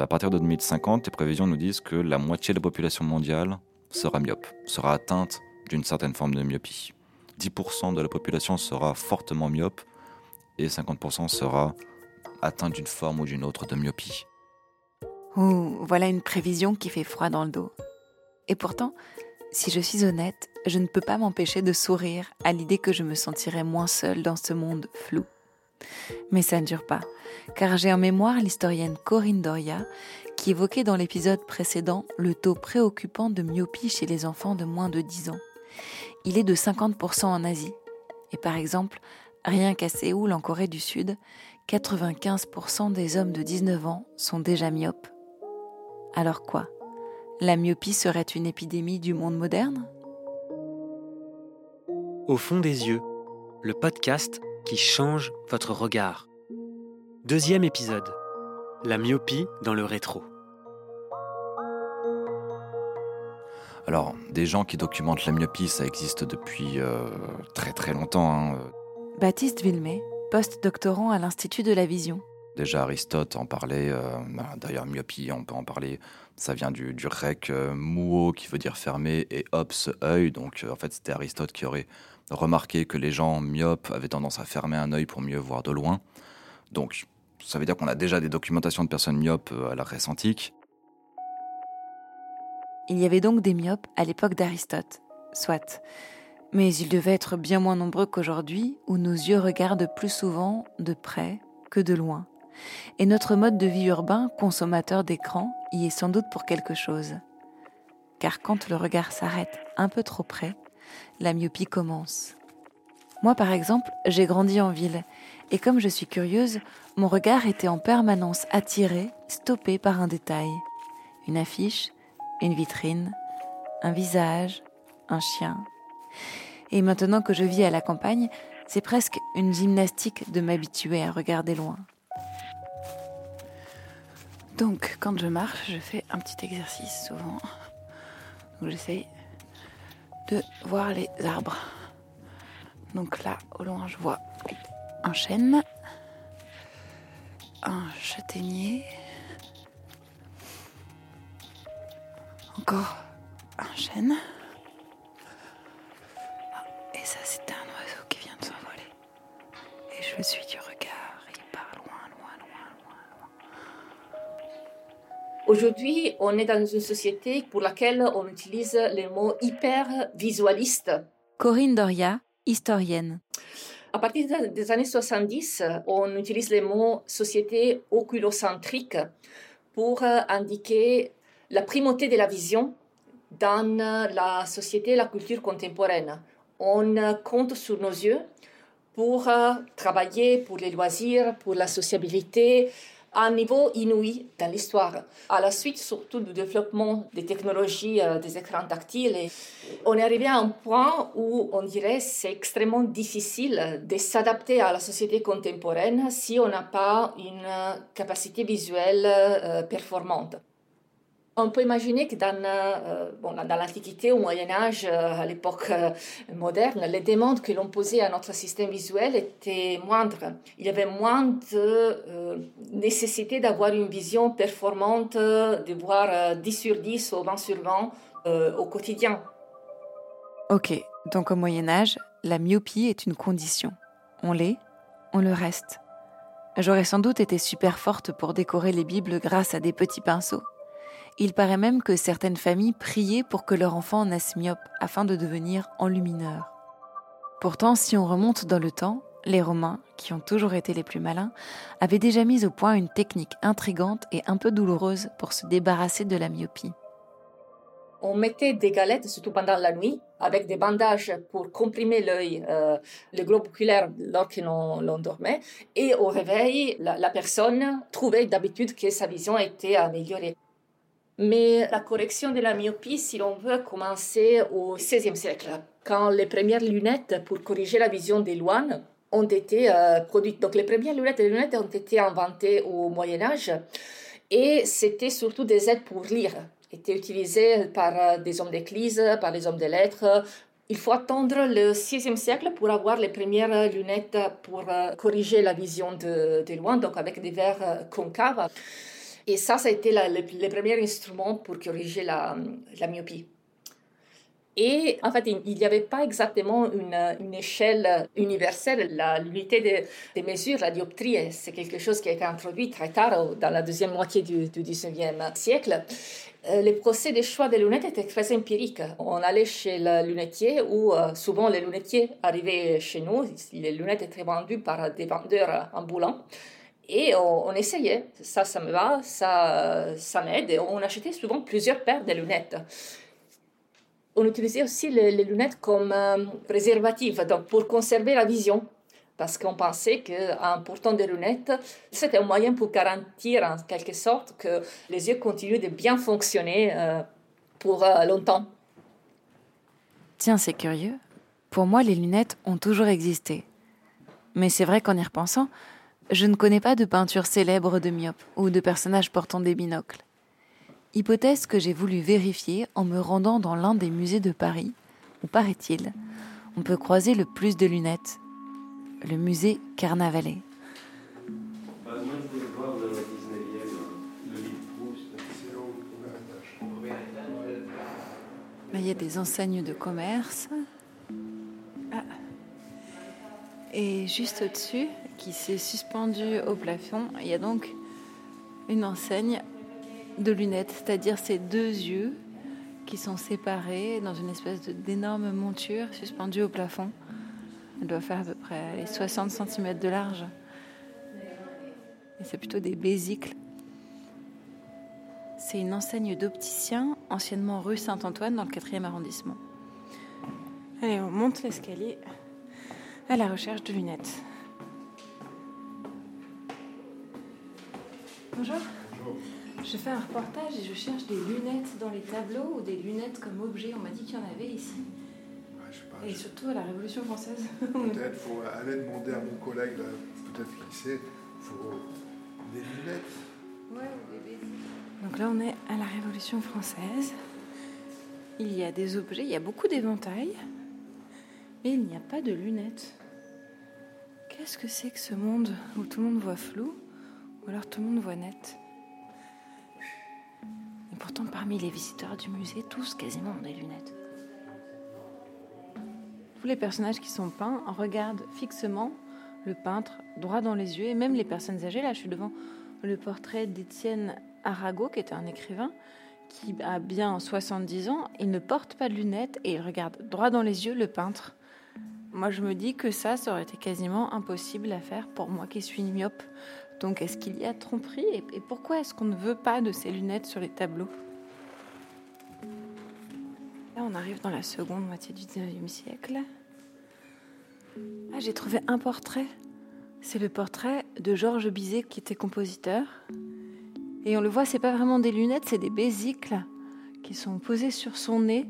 À partir de 2050, les prévisions nous disent que la moitié de la population mondiale sera myope, sera atteinte d'une certaine forme de myopie. 10% de la population sera fortement myope et 50% sera atteinte d'une forme ou d'une autre de myopie. Ouh, voilà une prévision qui fait froid dans le dos. Et pourtant, si je suis honnête, je ne peux pas m'empêcher de sourire à l'idée que je me sentirais moins seule dans ce monde flou. Mais ça ne dure pas, car j'ai en mémoire l'historienne Corinne Doria qui évoquait dans l'épisode précédent le taux préoccupant de myopie chez les enfants de moins de 10 ans. Il est de 50% en Asie. Et par exemple, rien qu'à Séoul, en Corée du Sud, 95% des hommes de 19 ans sont déjà myopes. Alors quoi? La myopie serait une épidémie du monde moderne? Au fond des yeux, le podcast qui change votre regard. Deuxième épisode. La myopie dans le rétro. Alors, des gens qui documentent la myopie, ça existe depuis euh, très très longtemps. Hein. Baptiste Villemay, post-doctorant à l'Institut de la Vision. Déjà Aristote en parlait, euh, bah, d'ailleurs myopie, on peut en parler, ça vient du, grec euh, muo qui veut dire fermé et ops, œil, donc en fait c'était Aristote qui aurait remarqué que les gens myopes avaient tendance à fermer un œil pour mieux voir de loin. Donc ça veut dire qu'on a déjà des documentations de personnes myopes à la Grèce antique. Il y avait donc des myopes à l'époque d'Aristote, soit. Mais ils devaient être bien moins nombreux qu'aujourd'hui, où nos yeux regardent plus souvent de près que de loin. Et notre mode de vie urbain, consommateur d'écran, y est sans doute pour quelque chose. Car quand le regard s'arrête un peu trop près, la myopie commence. Moi, par exemple, j'ai grandi en ville, et comme je suis curieuse, mon regard était en permanence attiré, stoppé par un détail. Une affiche, une vitrine, un visage, un chien. Et maintenant que je vis à la campagne, c'est presque une gymnastique de m'habituer à regarder loin. Donc, quand je marche, je fais un petit exercice souvent. Donc, j'essaye de voir les arbres. Donc là, au loin, je vois un chêne, un châtaignier, encore un chêne. Ah, et ça, c'était un oiseau qui vient de s'envoler. Et je suis Aujourd'hui, on est dans une société pour laquelle on utilise les mots hyper visualistes. Corinne Doria, historienne. À partir des années 70, on utilise les mots société oculocentrique pour indiquer la primauté de la vision dans la société et la culture contemporaine. On compte sur nos yeux pour travailler, pour les loisirs, pour la sociabilité, à un niveau inouï dans l'histoire. À la suite, surtout du développement des technologies euh, des écrans tactiles, on est arrivé à un point où on dirait c'est extrêmement difficile de s'adapter à la société contemporaine si on n'a pas une capacité visuelle euh, performante. On peut imaginer que dans, euh, l'Antiquité, au Moyen Âge, euh, à l'époque euh, moderne, les demandes que l'on posait à notre système visuel étaient moindres. Il y avait moins de nécessité d'avoir une vision performante, de voir 10 sur 10 ou 20 sur 20 euh, au quotidien. Ok, donc au Moyen Âge, la myopie est une condition. On l'est, on le reste. J'aurais sans doute été super forte pour décorer les Bibles grâce à des petits pinceaux. Il paraît même que certaines familles priaient pour que leur enfant naisse myope afin de devenir enlumineur. Pourtant, si on remonte dans le temps, les Romains, qui ont toujours été les plus malins, avaient déjà mis au point une technique intrigante et un peu douloureuse pour se débarrasser de la myopie. On mettait des galettes, surtout pendant la nuit, avec des bandages pour comprimer l'œil, euh, le globe oculaire lorsque l'on, dormait. Et au réveil, la, la personne trouvait d'habitude que sa vision était améliorée. Mais la correction de la myopie, si l'on veut, commencer au XVIe siècle, quand les premières lunettes pour corriger la vision des loin ont été euh, produites. Donc les premières lunettes, les lunettes ont été inventées au Moyen Âge et c'était surtout des aides pour lire, étaient utilisées par euh, des hommes d'église, par des hommes de lettres. Il faut attendre le VIe siècle pour avoir les premières lunettes pour euh, corriger la vision de, de donc avec des verres concaves. Et ça, ça a été le, le, premier instrument pour corriger la, myopie. Et en fait, il n'y avait pas exactement une, échelle universelle. L'unité des de mesures, la dioptrie, c'est quelque chose qui a été introduit très tard, dans la deuxième moitié du, du 19e siècle. Euh, les procès de choix des lunettes étaient très empiriques. On allait chez le lunetier ou euh, souvent les lunetiers arrivaient chez nous. Les lunettes étaient vendues par des vendeurs ambulants. Et on, essayait. Ça, ça me va, ça, ça m'aide. On achetait souvent plusieurs paires de lunettes on utilisait aussi les, lunettes comme euh, donc pour conserver la vision. Parce qu'on pensait qu'en portant des lunettes, c'était un moyen pour garantir en quelque sorte que les yeux continuent de bien fonctionner euh, pour euh, longtemps. Tiens, c'est curieux. Pour moi, les lunettes ont toujours existé. Mais c'est vrai qu'en y repensant, je ne connais pas de peinture célèbre de myopes ou de personnages portant des binocles. Hypothèse que j'ai voulu vérifier en me rendant dans l'un des musées de Paris, où paraît-il, on peut croiser le plus de lunettes, le musée Carnavalet. Il y a des enseignes de commerce. Et juste au-dessus, qui s'est suspendu au plafond, il y a donc une enseigne de lunettes, c'est-à-dire ces deux yeux qui sont séparés dans une espèce d'énorme monture suspendue au plafond. Elle doit faire à peu près les 60 cm de large. Et c'est plutôt des bésicles. C'est une enseigne d'opticien, anciennement rue Saint-Antoine, dans le 4e arrondissement. Allez, on monte l'escalier à la recherche de lunettes. Bonjour. Bonjour. Je fais un reportage et je cherche des lunettes dans les tableaux ou des lunettes comme objet. On m'a dit qu'il y en avait ici. Ouais, je sais pas, et je... surtout à la Révolution française. Peut-être faut aller demander à mon collègue, peut-être qu'il sait, faut des lunettes. Ouais, des Donc là, on est à la Révolution française. Il y a des objets, il y a beaucoup d'éventails, mais il n'y a pas de lunettes. Qu'est-ce que c'est que ce monde où tout le monde voit flou ou alors tout le monde voit net? Pourtant, parmi les visiteurs du musée, tous quasiment ont des lunettes. Tous les personnages qui sont peints regardent fixement le peintre droit dans les yeux, et même les personnes âgées. Là, je suis devant le portrait d'Étienne Arago, qui est un écrivain qui a bien 70 ans. Il ne porte pas de lunettes et il regarde droit dans les yeux le peintre. Moi, je me dis que ça, ça aurait été quasiment impossible à faire pour moi qui suis myope. Donc est-ce qu'il y a tromperie et pourquoi est-ce qu'on ne veut pas de ces lunettes sur les tableaux? Là, on arrive dans la seconde moitié du 19e siècle. Ah, j'ai trouvé un portrait. C'est le portrait de Georges Bizet qui était compositeur. Et on le voit, c'est pas vraiment des lunettes, c'est des bésicles qui sont posés sur son nez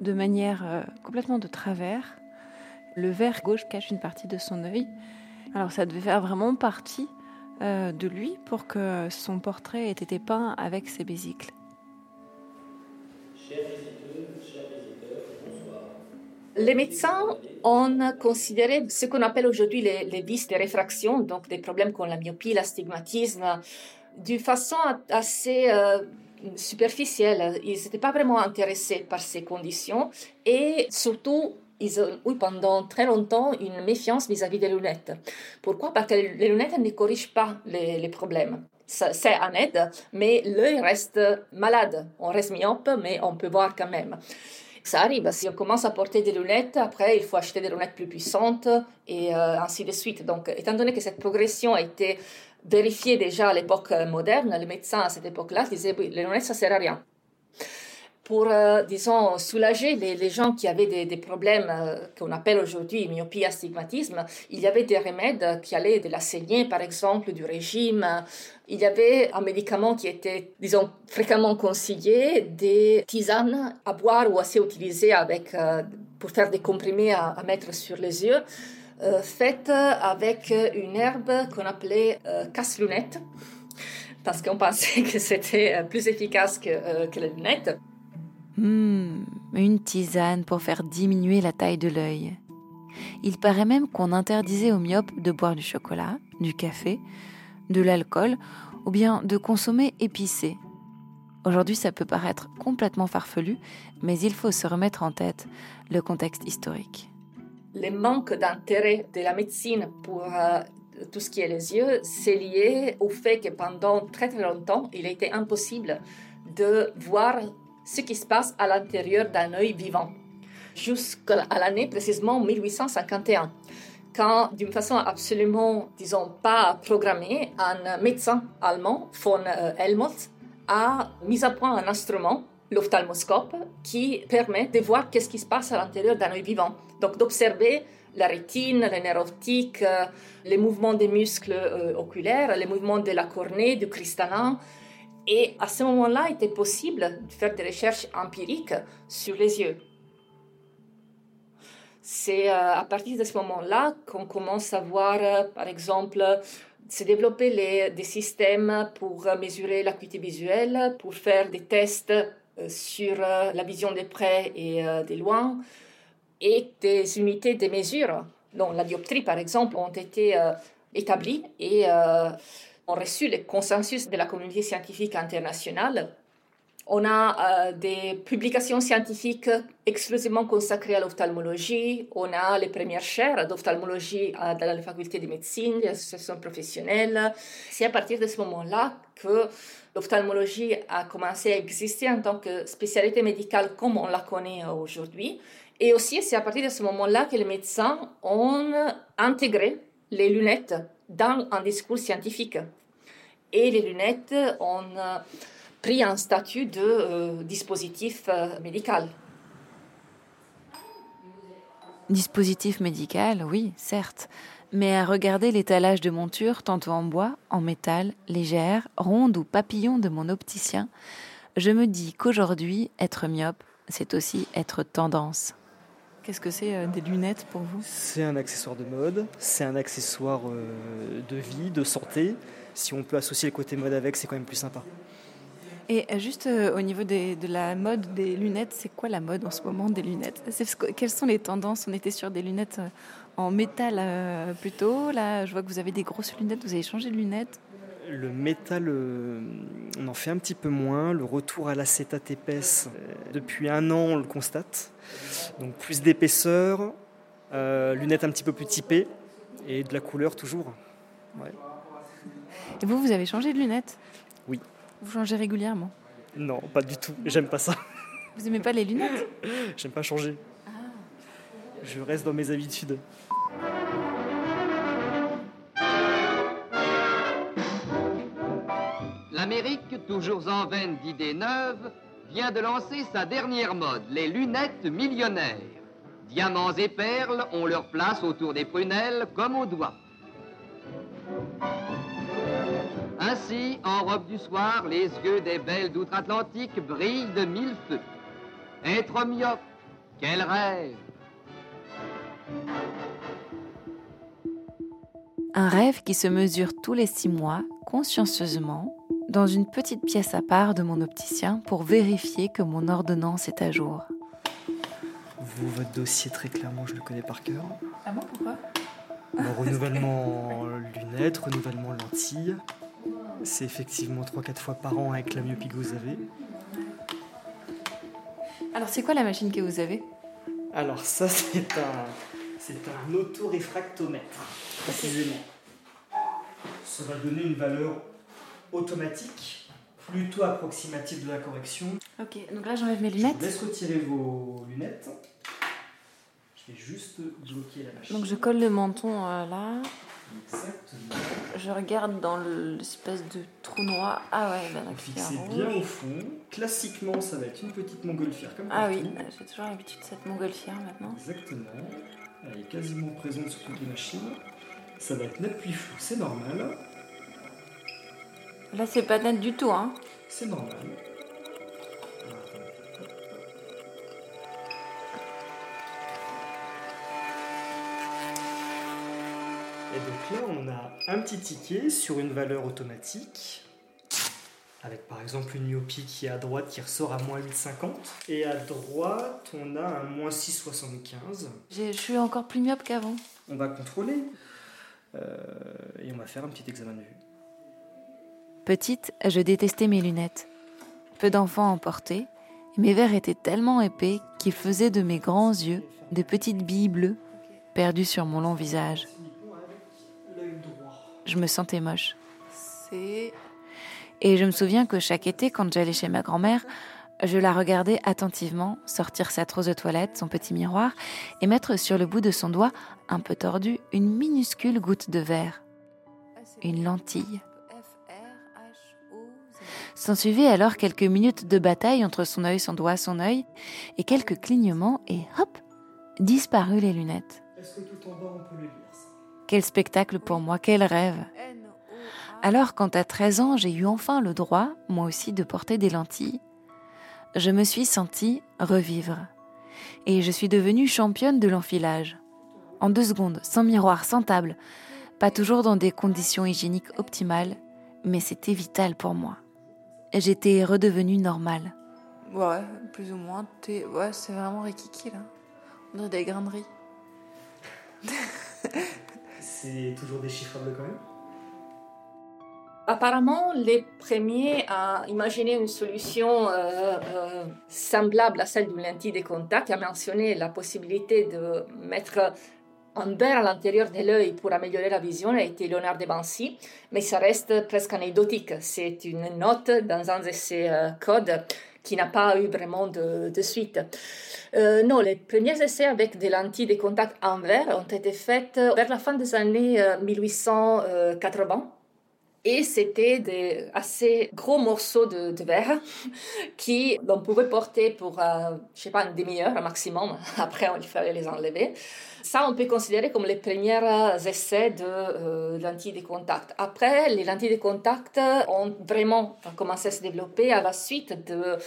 de manière euh, complètement de travers. Le verre gauche cache une partie de son œil. Alors ça devait faire vraiment partie euh, de lui pour que son portrait ait été peint avec ces bésicles. Les médecins ont considéré ce qu'on appelle aujourd'hui les, les vices de réfraction, donc des problèmes comme la myopie, l'astigmatisme, d'une façon assez euh, superficielle. Ils n'étaient pas vraiment intéressés par ces conditions et surtout ils ont eu pendant très longtemps une méfiance vis-à-vis des lunettes. Pourquoi? Parce que les lunettes ne corrigent pas les, problèmes. C'est un aide, mais l'œil reste malade. On reste myope, mais on peut voir quand même. Ça arrive, si on commence à porter des lunettes, après il faut acheter des lunettes plus puissantes et euh, ainsi de suite. Donc, étant donné que cette progression a été vérifiée déjà à l'époque moderne, les médecins à cette époque-là disaient oui, les lunettes ça sert à rien pour, euh, disons, soulager les, les, gens qui avaient des, problèmes euh, qu'on appelle aujourd'hui myopie, astigmatisme, il y avait des remèdes qui allaient de la saignée, par exemple, du régime. Il y avait un médicament qui était, disons, fréquemment conseillé, des tisanes à boire ou à s'utiliser avec, euh, pour faire des comprimés à, à, mettre sur les yeux, faites avec une herbe qu'on appelait casse-lunette, parce qu'on pensait que c'était plus efficace que, que les lunettes. Mmh, une tisane pour faire diminuer la taille de l'œil. Il paraît même qu'on interdisait aux myopes de boire du chocolat, du café, de l'alcool ou bien de consommer épicé. Aujourd'hui, ça peut paraître complètement farfelu, mais il faut se remettre en tête le contexte historique. Le manque d'intérêt de la médecine pour euh, tout ce qui est les yeux, c'est lié au fait que pendant très très longtemps, il était impossible de voir ce qui se passe à l'intérieur d'un œil vivant, jusqu'à l'année précisément 1851 quand, d'une façon absolument, disons, pas programmée, un médecin allemand, von euh, Helmholtz, a mis à point un instrument, l'ophtalmoscope, qui permet de voir qu'est-ce qui se passe à l'intérieur d'un œil vivant. Donc d'observer la rétine, les nerfs optiques, euh, les mouvements des muscles euh, oculaires, les mouvements de la cornée, du cristallin. Et à ce moment-là, il était possible de faire des recherches empiriques sur les yeux. C'est euh, à partir de ce moment-là qu'on commence à voir, euh, par exemple, se développer les, des systèmes pour mesurer l'acuité visuelle, pour faire des tests euh, sur la vision de près et de loin, et des unités de mesure, dont la dioptrie par exemple, ont été établies et ont reçu le consensus de la communauté scientifique internationale on a euh, des publications scientifiques exclusivement consacrées à l'ophtalmologie. On a les premières chaires d'ophtalmologie dans la faculté de médecine, les associations professionnelles. C'est à partir de ce moment-là que l'ophtalmologie a commencé à exister en tant que spécialité médicale comme on la connaît aujourd'hui. Et aussi, c'est à partir de ce moment-là que les médecins ont intégré les lunettes dans un discours scientifique. Et les lunettes ont pris un statut de euh, dispositif euh, médical. Dispositif médical, oui, certes. Mais à regarder l'étalage de montures, tantôt en bois, en métal, légère, ronde ou papillon de mon opticien, je me dis qu'aujourd'hui, être myope, c'est aussi être tendance. Qu'est-ce que c'est euh, des lunettes pour vous? C'est un accessoire de mode, c'est un accessoire de vie, de santé. Si on peut associer le côté mode avec, c'est quand même plus sympa. Et euh, juste euh, au niveau de la mode des lunettes, c'est quoi la mode en ce moment des lunettes? Quelles sont les tendances? On était sur des lunettes euh, en métal plutôt. Là, je vois que vous avez des grosses lunettes. Vous avez changé de lunettes? Le métal, on en fait un petit peu moins. Le retour à l'acétate épaisse, depuis un an, on le constate. Donc plus d'épaisseur, lunettes un petit peu plus typées et de la couleur toujours. Et vous, vous avez changé de lunettes? Oui. Vous changez régulièrement? Non, pas du tout. J'aime pas ça. Vous aimez pas les lunettes? J'aime pas changer. Ah. Je reste dans mes habitudes. L'Amérique, toujours en veine d'idées neuves, vient de lancer sa dernière mode, les lunettes millionnaires. Diamants et perles ont leur place autour des prunelles comme aux doigts. Ainsi, en robe du soir, les yeux des belles d'outre-Atlantique brillent de mille feux. Être myope, quel rêve Un rêve qui se mesure tous les six mois, consciencieusement, dans une petite pièce à part de mon opticien pour vérifier que mon ordonnance est à jour. Vous, votre dossier, très clairement, je le connais par cœur. Ah bon, pourquoi? Renouvellement lunettes, renouvellement lentilles, c'est effectivement 3-4 fois par an avec la myopie que vous avez. Alors c'est quoi la machine que vous avez? Alors ça c'est un, c'est un autoréfractomètre, précisément. Ça va donner une valeur automatique, plutôt approximative de la correction. Ok, donc là j'enlève mes lunettes. Je laisse retirer vos lunettes. Je vais juste bloquer la machine. Donc je colle le menton euh, là. Je regarde dans l'espèce de trou noir. Ah ouais, ben Fixez bien au fond. Classiquement, ça va être une petite montgolfière comme Ah oui, j'ai toujours l'habitude de cette montgolfière maintenant. Exactement. Elle est quasiment présente sur toutes les machines. Ça va être net puis flou, c'est normal. Là, c'est pas net du tout, hein. C'est normal. Et donc là, on a un petit ticket sur une valeur automatique, avec par exemple une myopie qui est à droite qui ressort à moins 8,50. Et à droite, on a un moins 6,75. Je suis encore plus myope qu'avant. On va contrôler. Euh, et on va faire un petit examen de vue. Petite, je détestais mes lunettes. Peu d'enfants en portaient, et mes verres étaient tellement épais qu'ils faisaient de mes grands yeux de petites billes bleues perdues sur mon long visage. Je me sentais moche. Et je me souviens que chaque été, quand j'allais chez ma grand-mère, je la regardais attentivement sortir sa trousse de toilette, son petit miroir, et mettre sur le bout de son doigt, un peu tordu, une minuscule goutte de verre. Une lentille. S'en suivait alors quelques minutes de bataille entre son œil, son doigt, son œil, et quelques clignements, et hop, disparu les lunettes. Quel spectacle pour moi, quel rêve. Alors quand à 13 ans j'ai eu enfin le droit, moi aussi, de porter des lentilles, je me suis sentie revivre. Et je suis devenue championne de l'enfilage. En deux secondes, sans miroir, sans table, pas toujours dans des conditions hygiéniques optimales, mais c'était vital pour moi. J'étais redevenue normale. Ouais, plus ou moins. Ouais, c'est vraiment rikiki là. On dirait des graineries. c'est toujours déchiffrable quand même? Apparemment, les premiers à imaginer une solution euh, euh, semblable à celle d'une lentille de contact, à mentionné la possibilité de mettre un verre à l'intérieur de l'œil pour améliorer la vision a été Léonard de Vinci, mais ça reste presque anecdotique. C'est une note dans un de ses euh, codes qui n'a pas eu vraiment de, de suite. non, les premiers essais avec des lentilles de contact en verre ont été faits vers la fin des années 1880 et c'était des assez gros morceaux de, verre qui on pouvait porter pour, euh, je sais pas, une demi-heure maximum. Après, il fallait les enlever. Ça, on peut considérer comme les premiers essais de euh, lentilles de contact. Après, les lentilles de contact ont vraiment commencé à se développer à la suite de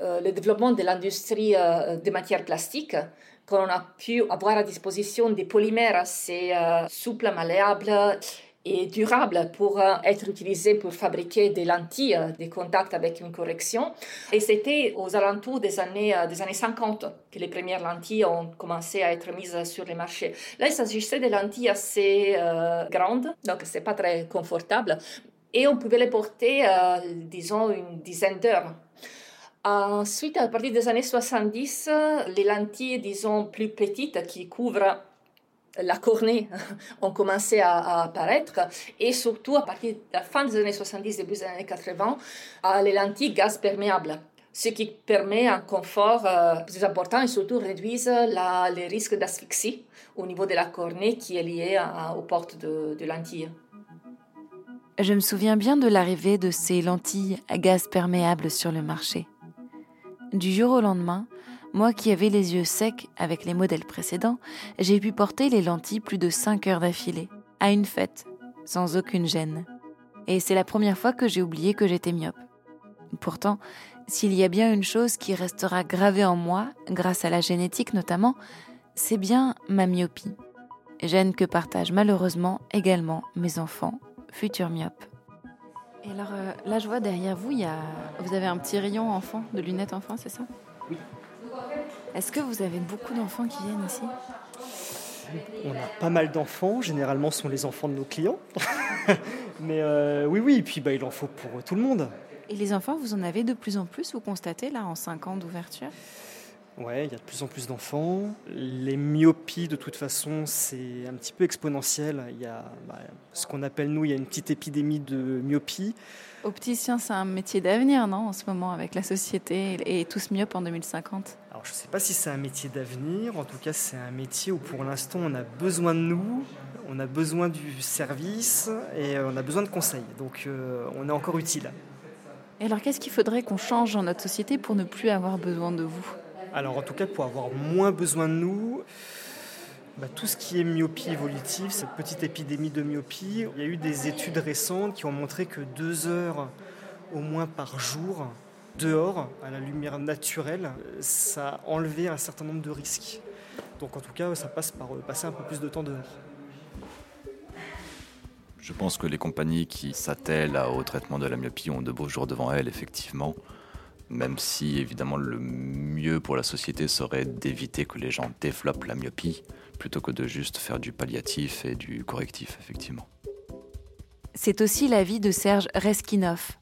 euh, le développement de l'industrie euh, des matières plastiques quand on a pu avoir à disposition des polymères assez souples, malléables et durable pour euh, être utilisé pour fabriquer des lentilles euh, de contact avec une correction. Et c'était aux alentours des années, euh, des années 50 que les premières lentilles ont commencé à être mises sur le marché. Là, il s'agissait de lentilles assez grandes, donc c'est pas très confortable. Et on pouvait les porter, disons, une dizaine d'heures. Ensuite, à partir des années 70, les lentilles, disons, plus petites qui couvrent la cornée ont commencé à, apparaître et surtout à partir de la fin des années 70, début des années 80, les lentilles gaz perméables ce qui permet un confort euh, plus important et surtout réduit les risques d'asphyxie au niveau de la cornée qui est lié aux portes de, de lentilles. Je me souviens bien de l'arrivée de ces lentilles à gaz perméable sur le marché. Du jour au lendemain, moi qui avais les yeux secs avec les modèles précédents, j'ai pu porter les lentilles plus de 5 heures d'affilée, à une fête, sans aucune gêne. Et c'est la première fois que j'ai oublié que j'étais myope. Pourtant, s'il y a bien une chose qui restera gravée en moi, grâce à la génétique notamment, c'est bien ma myopie. Gêne que partagent malheureusement également mes enfants, futurs myopes. Et alors euh, là, je vois derrière vous, il y a... vous avez un petit rayon enfant, de lunettes enfant, c'est ça? Oui. Est-ce que vous avez beaucoup d'enfants qui viennent ici? On a pas mal d'enfants, généralement ce sont les enfants de nos clients. Mais euh, oui, oui, et puis bah, il en faut pour tout le monde. Et les enfants, vous en avez de plus en plus, vous constatez là en 5 ans d'ouverture? Ouais, il y a de plus en plus d'enfants. Les myopies, de toute façon, c'est un petit peu exponentiel. Il y a bah, ce qu'on appelle, nous, il y a une petite épidémie de myopie. Opticien, c'est un métier d'avenir, non, en ce moment, avec la société et tous myopes en 2050 Alors, je ne sais pas si c'est un métier d'avenir. En tout cas, c'est un métier où, pour l'instant, on a besoin de nous, on a besoin du service et euh, on a besoin de conseils. Donc, euh, on est encore utile. Et alors, qu'est-ce qu'il faudrait qu'on change dans notre société pour ne plus avoir besoin de vous? Alors, en tout cas, pour avoir moins besoin de nous, bah, tout ce qui est myopie évolutive, cette petite épidémie de myopie, il y a eu des études récentes qui ont montré que deux heures au moins par jour dehors, à la lumière naturelle, ça a enlevé un certain nombre de risques. Donc en tout cas, ça passe par euh, passer un peu plus de temps dehors. Je pense que les compagnies qui s'attellent au traitement de la myopie ont de beaux jours devant elles, effectivement même si évidemment le mieux pour la société serait d'éviter que les gens développent la myopie plutôt que de juste faire du palliatif et du correctif, effectivement. C'est aussi l'avis de Serge Reskinov,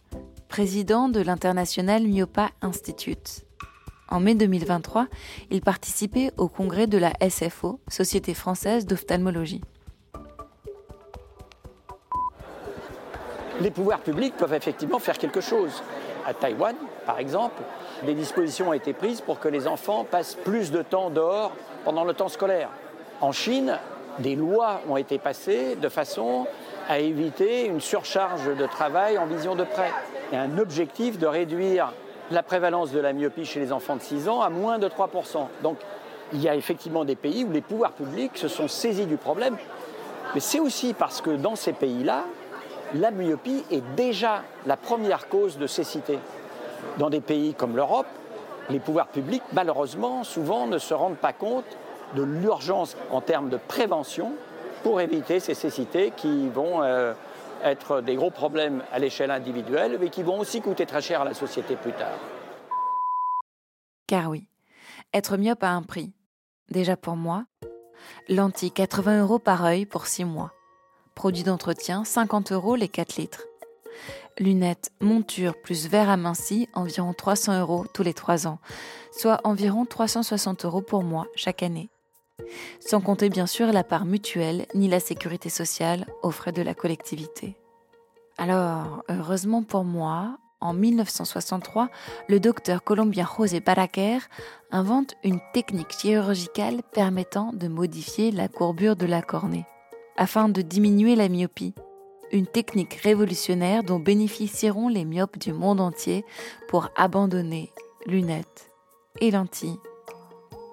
président de l'International Myopa Institute. En mai 2023, il participait au congrès de la SFO, Société française d'ophtalmologie. Les pouvoirs publics peuvent effectivement faire quelque chose. À Taïwan, par exemple, des dispositions ont été prises pour que les enfants passent plus de temps dehors pendant le temps scolaire. En Chine, des lois ont été passées de façon à éviter une surcharge de travail en vision de près. Et un objectif de réduire la prévalence de la myopie chez les enfants de 6 ans à moins de 3%. Donc il y a effectivement des pays où les pouvoirs publics se sont saisis du problème. Mais c'est aussi parce que dans ces pays-là, la myopie est déjà la première cause de cécité. Dans des pays comme l'Europe, les pouvoirs publics, malheureusement, souvent ne se rendent pas compte de l'urgence en termes de prévention pour éviter ces cécités qui vont euh, être des gros problèmes à l'échelle individuelle, mais qui vont aussi coûter très cher à la société plus tard. Car oui, être myope a un prix. Déjà pour moi, lentilles 80 euros par œil pour 6 mois. Produits d'entretien 50 euros les 4 litres. Lunettes, monture plus verre aminci, environ 300 euros tous les 3 ans, soit environ 360 euros pour moi chaque année. Sans compter bien sûr la part mutuelle ni la sécurité sociale aux frais de la collectivité. Alors, heureusement pour moi, en 1963, le docteur colombien José Baraquer invente une technique chirurgicale permettant de modifier la courbure de la cornée, afin de diminuer la myopie. Une technique révolutionnaire dont bénéficieront les myopes du monde entier pour abandonner lunettes et lentilles.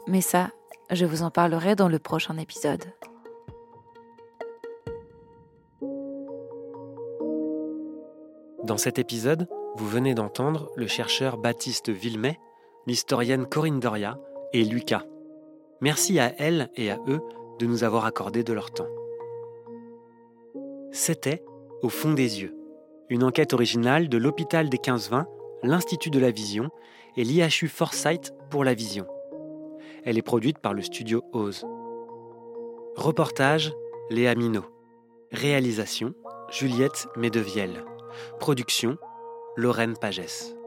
Mais ça, je vous en parlerai dans le prochain épisode. Dans cet épisode, vous venez d'entendre le chercheur Baptiste Villemet, l'historienne Corinne Doria et Lucas. Merci à elles et à eux de nous avoir accordé de leur temps. C'était Au fond des yeux, une enquête originale de l'hôpital des 15-20, l'Institut de la Vision et l'IHU Foresight pour la Vision. Elle est produite par le studio Ose. Reportage Léa Minot. Réalisation Juliette Medevielle. Production Lorraine Pagès.